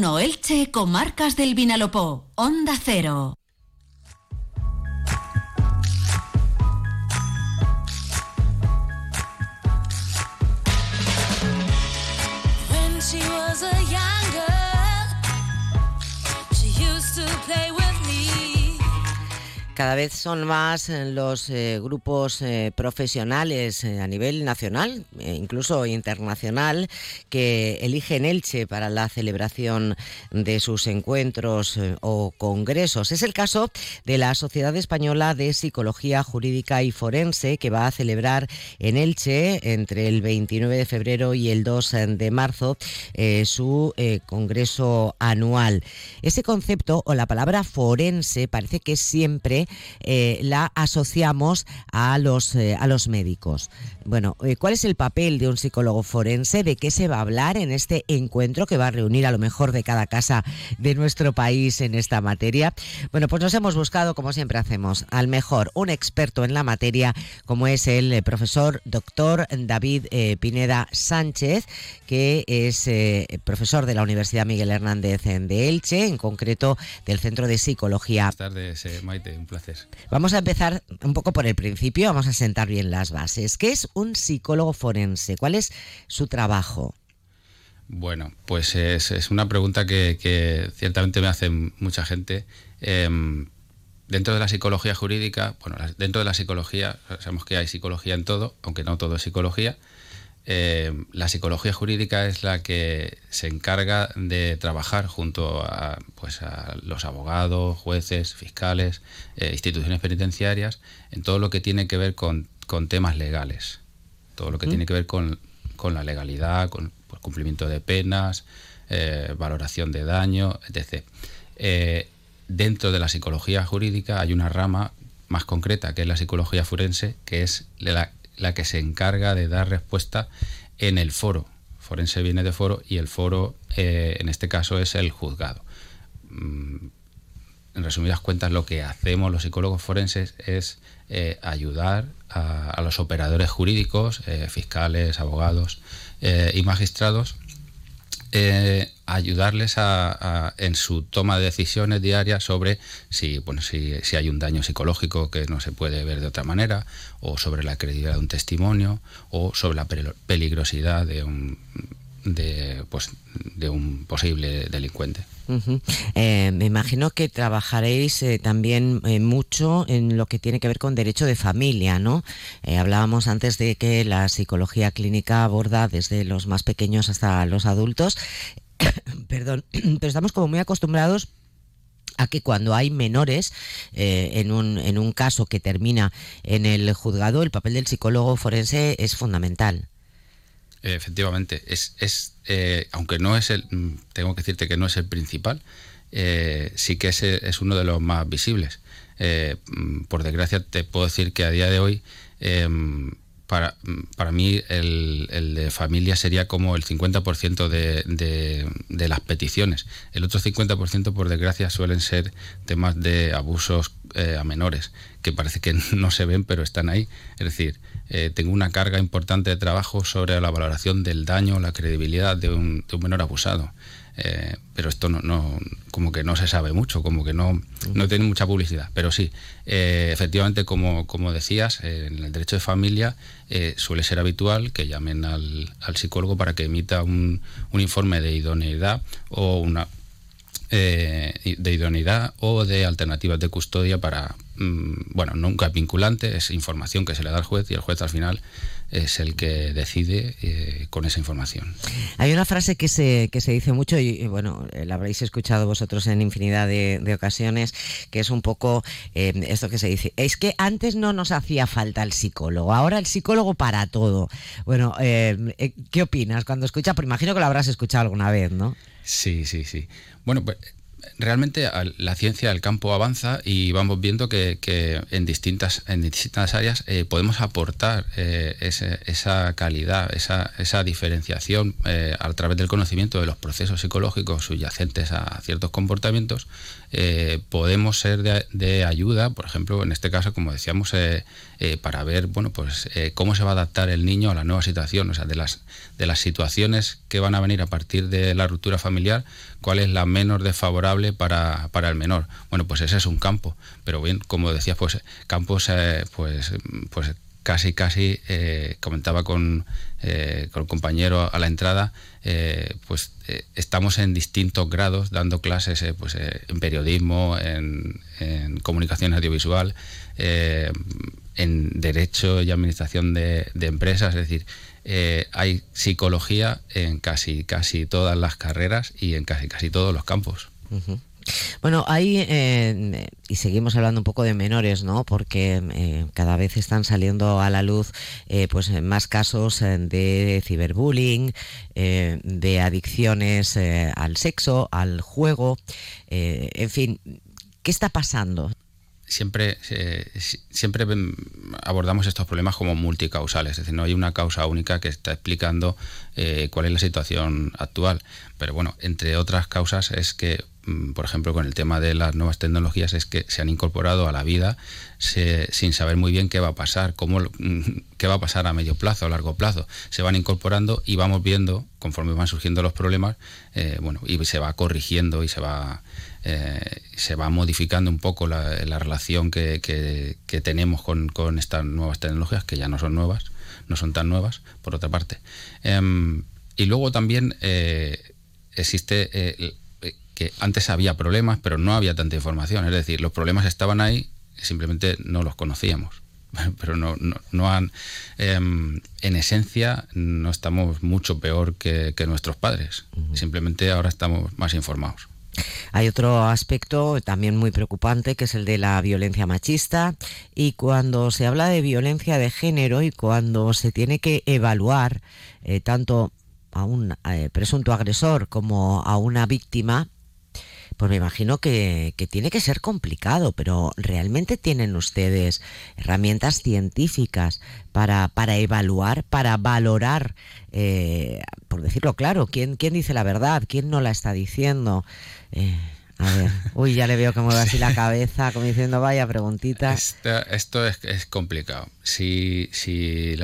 1 Elche, Comarcas del Vinalopó, Onda Cero. Cada vez son más eh, los eh, grupos eh, profesionales a nivel nacional, e incluso internacional, que eligen Elche para la celebración de sus encuentros o congresos. Es el caso de la Sociedad Española de Psicología Jurídica y Forense, que va a celebrar en Elche entre el 29 de febrero y el 2 de marzo su congreso anual. Ese concepto o la palabra forense parece que siempre eh, la asociamos a los, eh, a los médicos. Bueno, eh, ¿cuál es el papel de un psicólogo forense? ¿De qué se va a hablar en este encuentro que va a reunir a lo mejor de cada casa de nuestro país en esta materia? Bueno, pues nos hemos buscado, como siempre hacemos, al mejor, un experto en la materia, como es el profesor doctor David Pineda Sánchez, que es profesor de la Universidad Miguel Hernández de Elche, en concreto del Centro de Psicología. Buenas tardes, Maite, un placer. Vamos a empezar un poco por el principio, vamos a sentar bien las bases. ¿Qué es un psicólogo forense? ¿Cuál es su trabajo? Bueno, pues es, una pregunta que, ciertamente me hace mucha gente. Em, dentro de la psicología jurídica, bueno, dentro de la psicología, sabemos que hay psicología en todo, aunque no todo es psicología, eh, la psicología jurídica es la que se encarga de trabajar junto a, pues, a los abogados, jueces, fiscales, eh, instituciones penitenciarias, en todo lo que tiene que ver con, temas legales, todo lo que tiene que ver con, la legalidad, con pues, cumplimiento de penas, eh, valoración de daño, etc. dentro de la psicología jurídica hay una rama más concreta, que es la psicología forense, que es la la que se encarga de dar respuesta en el foro. Forense viene de foro y el foro, eh, en este caso, es el juzgado. Mm, en resumidas cuentas, lo que hacemos los psicólogos forenses es eh, ayudar a, los operadores jurídicos, eh, fiscales, abogados y magistrados, ayudarles a, en su toma de decisiones diarias sobre si, bueno, si, si, hay un daño psicológico que no se puede ver de otra manera, o sobre la credibilidad de un testimonio, o sobre la peligrosidad de un, de, pues, de un posible delincuente. Eh, me imagino que trabajaréis eh, también eh, mucho en lo que tiene que ver con derecho de familia, ¿no? hablábamos antes de que la psicología clínica aborda desde los más pequeños hasta los adultos perdón, pero estamos como muy acostumbrados a que cuando hay menores eh, en, un, en un caso que termina en el juzgado, el papel del psicólogo forense es fundamental. Efectivamente, es, es eh, aunque no es el, mm, tengo que decirte que no es el principal, eh, sí que es, es, uno de los más visibles. Mm, por desgracia, te puedo decir que a día de hoy para, para mí el, de familia sería como el 50% de, de, las peticiones. El otro 50%, por desgracia, suelen ser temas de abusos eh, a menores, que parece que no se ven, pero están ahí. Es decir, eh, tengo una carga importante de trabajo sobre la valoración del daño, la credibilidad de un, de un menor abusado. Eh, pero esto no, no, como que no se sabe mucho, como que no, no tiene mucha publicidad. Pero sí, eh, efectivamente, como, como decías, en el derecho de familia eh, suele ser habitual que llamen al, al psicólogo para que emita un, un, informe de idoneidad o una de idoneidad o de alternativas de custodia para, mm, bueno, nunca vinculante, es información que se le da al juez y el juez al final es el que decide eh, con esa información. Hay una frase que se, que se dice mucho y, bueno, la habréis escuchado vosotros en infinidad de, ocasiones, que es un poco eh, esto que se dice, es que antes no nos hacía falta el psicólogo, ahora el psicólogo para todo. Bueno, eh, ¿qué opinas cuando escuchas? Pues imagino que lo habrás escuchado alguna vez, ¿no? Sí, sí, sí. Bueno, pues realmente la ciencia del campo avanza y vamos viendo que, en, distintas, en distintas áreas eh, podemos aportar eh, esa calidad, esa, esa diferenciación eh, a través del conocimiento de los procesos psicológicos subyacentes a ciertos comportamientos. podemos ser de, ayuda, por ejemplo, en este caso, como decíamos, para ver bueno, pues, cómo se va a adaptar el niño a la nueva situación, o sea, de las, de las situaciones que van a venir a partir de la ruptura familiar, cuál es la menos desfavorable para, para, el menor. Bueno, pues ese es un campo, pero bien, como decías, pues campos, eh, pues, pues casi, casi, eh, comentaba con, eh, con el compañero a la entrada, pues estamos en distintos grados dando clases pues, en periodismo, en, comunicación audiovisual, en derecho y administración de, de empresas, es decir, hay psicología en casi, casi todas las carreras y en casi, casi todos los campos. Bueno, hay, eh, y seguimos hablando un poco de menores, ¿no? Porque eh, cada vez están saliendo a la luz pues más casos de ciberbullying, de adicciones al sexo, al juego, en fin, ¿qué está pasando? Siempre, siempre abordamos estos problemas como multicausales, es decir, no hay una causa única que está explicando eh, cuál es la situación actual. Pero bueno, entre otras causas es que, mm, por ejemplo, con el tema de las nuevas tecnologías, es que se han incorporado a la vida sin saber muy bien qué va a pasar, cómo, qué va a pasar a medio plazo, a largo plazo. Se van incorporando y vamos viendo, conforme van surgiendo los problemas, eh, bueno, y se va corrigiendo y se va eh, se va modificando un poco la, relación que, tenemos con, estas nuevas tecnologías, que ya no son nuevas, no son tan nuevas, por otra parte. Em, y luego también eh, existe eh, que antes había problemas, pero no había tanta información, es decir, los problemas estaban ahí, simplemente no los conocíamos. Pero no, no, han em, en esencia no estamos mucho peor que, nuestros padres. Simplemente ahora estamos más informados hay otro aspecto también muy preocupante que es el de la violencia machista. Y cuando se habla de violencia de género y cuando se tiene que evaluar eh, tanto a un eh, presunto agresor como a una víctima, pues me imagino que, tiene que ser complicado, pero ¿realmente tienen ustedes herramientas científicas para, para evaluar, para valorar, eh, por decirlo claro, ¿quién, quién dice la verdad, quién no la está diciendo? Eh, a ver, uy, ya le veo que mueve así la cabeza, como diciendo, vaya preguntita. Esto, es, complicado. Si, si,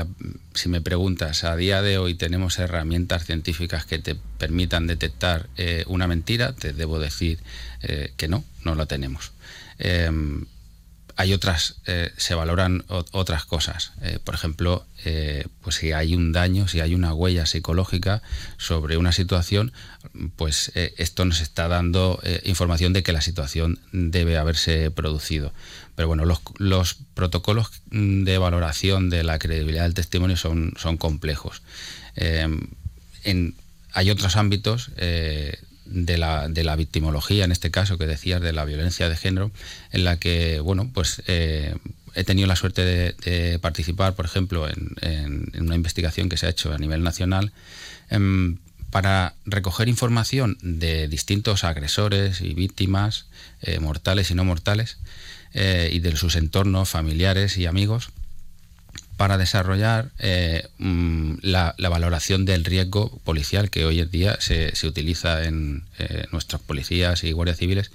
si, me preguntas, a día de hoy tenemos herramientas científicas que te permitan detectar eh, una mentira, te debo decir eh, que no, no la tenemos. Em, hay otras, eh, se valoran otras cosas. Eh, por ejemplo, eh, pues si hay un daño, si hay una huella psicológica sobre una situación, pues esto nos está dando información de que la situación debe haberse producido. Pero bueno, los, los, protocolos de valoración de la credibilidad del testimonio son, son complejos. Hay otros ámbitos de la, de la victimología, en este caso que decías, de la violencia de género, en la que, bueno, pues eh, he tenido la suerte de, participar, por ejemplo, en, una investigación que se ha hecho a nivel nacional em, para recoger información de distintos agresores y víctimas, eh, mortales y no mortales, eh, y de sus entornos familiares y amigos, para desarrollar eh, mm, la, valoración del riesgo policial que hoy en día se, utiliza en eh, nuestras policías y guardias civiles,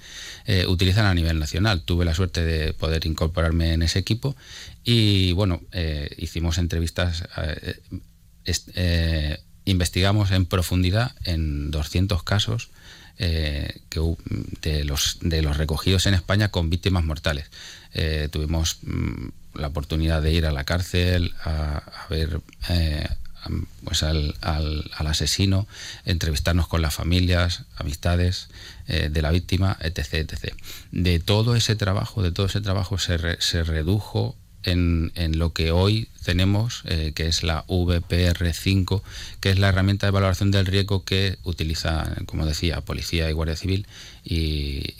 eh, utilizan a nivel nacional. Tuve la suerte de poder incorporarme en ese equipo y bueno, hicimos entrevistas, investigamos en profundidad en 200 casos que, de, los, de los recogidos en España con víctimas mortales. tuvimos mm, la oportunidad de ir a la cárcel, a, ver eh, pues al, al, asesino, entrevistarnos con las familias, amistades eh, de la víctima, etc, etc. De todo ese trabajo, de todo ese trabajo se, se redujo en, en, lo que hoy tenemos, eh, que es la VPR5, que es la herramienta de valoración del riesgo que utiliza, como decía, Policía y Guardia Civil y,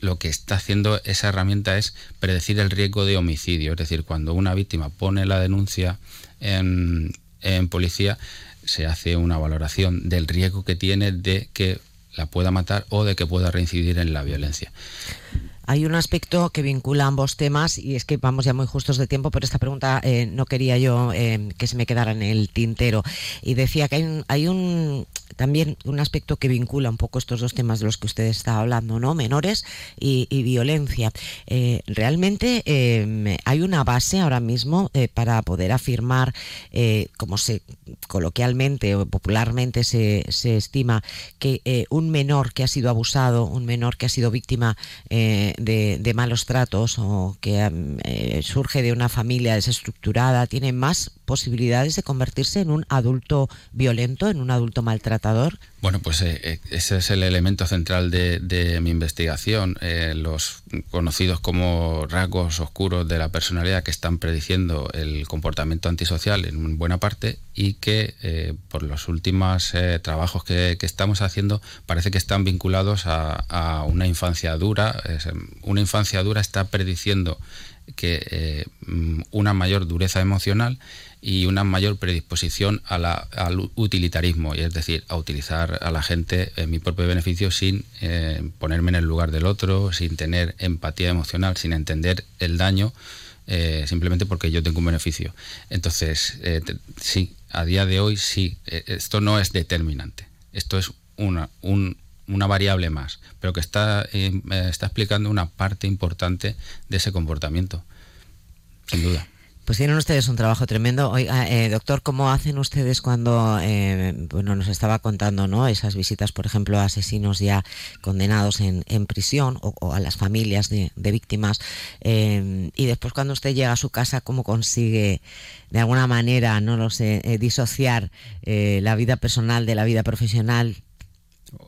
lo que está haciendo esa herramienta es predecir el riesgo de homicidio. Es decir, cuando una víctima pone la denuncia en, policía, se hace una valoración del riesgo que tiene de que la pueda matar o de que pueda reincidir en la violencia. Hay un aspecto que vincula ambos temas y es que vamos ya muy justos de tiempo, pero esta pregunta eh, no quería yo eh, que se me quedara en el tintero. Y decía que hay un, hay un también un aspecto que vincula un poco estos dos temas de los que usted está hablando, ¿no? Menores y, violencia. Eh, realmente hay una base ahora mismo para poder afirmar, como se coloquialmente o popularmente se, se estima, que un menor que ha sido abusado, un menor que ha sido víctima de, malos tratos o que eh, surge de una familia desestructurada tiene más posibilidades de convertirse en un adulto violento, en un adulto maltratador? Bueno, pues eh, eh, ese es el elemento central de, mi investigación, los conocidos como rasgos oscuros de la personalidad que están prediciendo el comportamiento antisocial en buena parte y que por los últimos trabajos que, estamos haciendo parece que están vinculados a, a una infancia dura. una infancia dura está prediciendo que mm, una mayor dureza emocional y una mayor predisposición al utilitarismo, es decir, a utilizar a la gente en mi propio beneficio sin eh, ponerme en el lugar del otro, sin tener empatía emocional, sin entender el daño, eh, simplemente porque yo tengo un beneficio. Entonces, eh, sí, a día de hoy sí, esto no es determinante, esto es una, una variable más, pero que está, está explicando una parte importante de ese comportamiento, sin duda. Pues tienen ustedes un trabajo tremendo. Oiga, eh, doctor, ¿cómo hacen ustedes cuando, eh, bueno, nos estaba contando, ¿no? Esas visitas, por ejemplo, a asesinos ya condenados en, prisión o, a las familias de, víctimas. Eh, y después cuando usted llega a su casa, ¿cómo consigue, de alguna manera, no lo sé, disociar la vida personal de la vida profesional?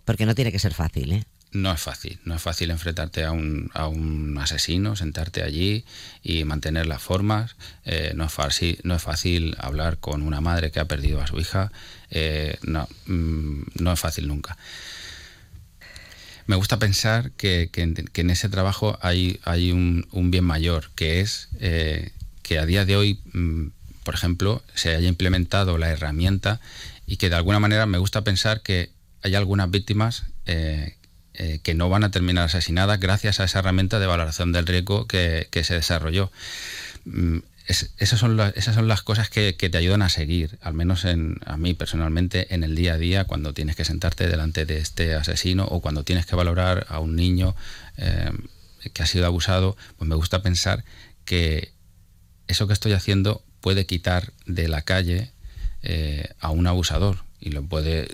Porque no tiene que ser fácil, ¿eh? no es fácil, no es fácil enfrentarte a un, a un asesino, sentarte allí y mantener las formas, eh, no, es fácil, no es fácil hablar con una madre que ha perdido a su hija, eh, no, mm, no es fácil nunca. Me gusta pensar que, en, ese trabajo hay, hay un, bien mayor, que es eh, que a día de hoy, mm, por ejemplo, se haya implementado la herramienta y que de alguna manera me gusta pensar que hay algunas víctimas eh, que no van a terminar asesinadas gracias a esa herramienta de valoración del riesgo que, se desarrolló. Mm, esas, son las, esas son las cosas que, te ayudan a seguir, al menos en, a mí personalmente, en el día a día, cuando tienes que sentarte delante de este asesino o cuando tienes que valorar a un niño eh, que ha sido abusado, pues me gusta pensar que eso que estoy haciendo puede quitar de la calle eh, a un abusador y lo puede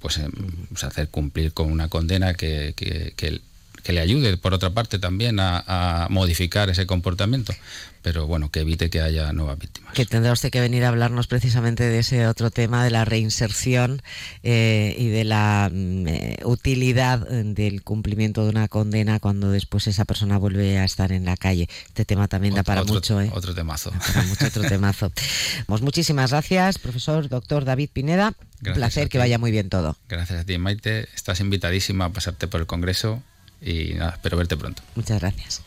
pues, em, pues, hacer cumplir con una condena que, que, que, le ayude, por otra parte, también a, modificar ese comportamiento, pero bueno, que evite que haya nuevas víctimas. Que tendrá usted que venir a hablarnos precisamente de ese otro tema, de la reinserción eh, y de la mm, eh, utilidad del cumplimiento de una condena cuando después esa persona vuelve a estar en la calle. Este tema también da para mucho. ¿eh? Otro temazo. Para mucho otro temazo. pues muchísimas gracias, profesor doctor David Pineda. Un placer, que vaya muy bien todo. Gracias a ti, Maite. Estás invitadísima a pasarte por el Congreso y nada, espero verte pronto. Muchas gracias.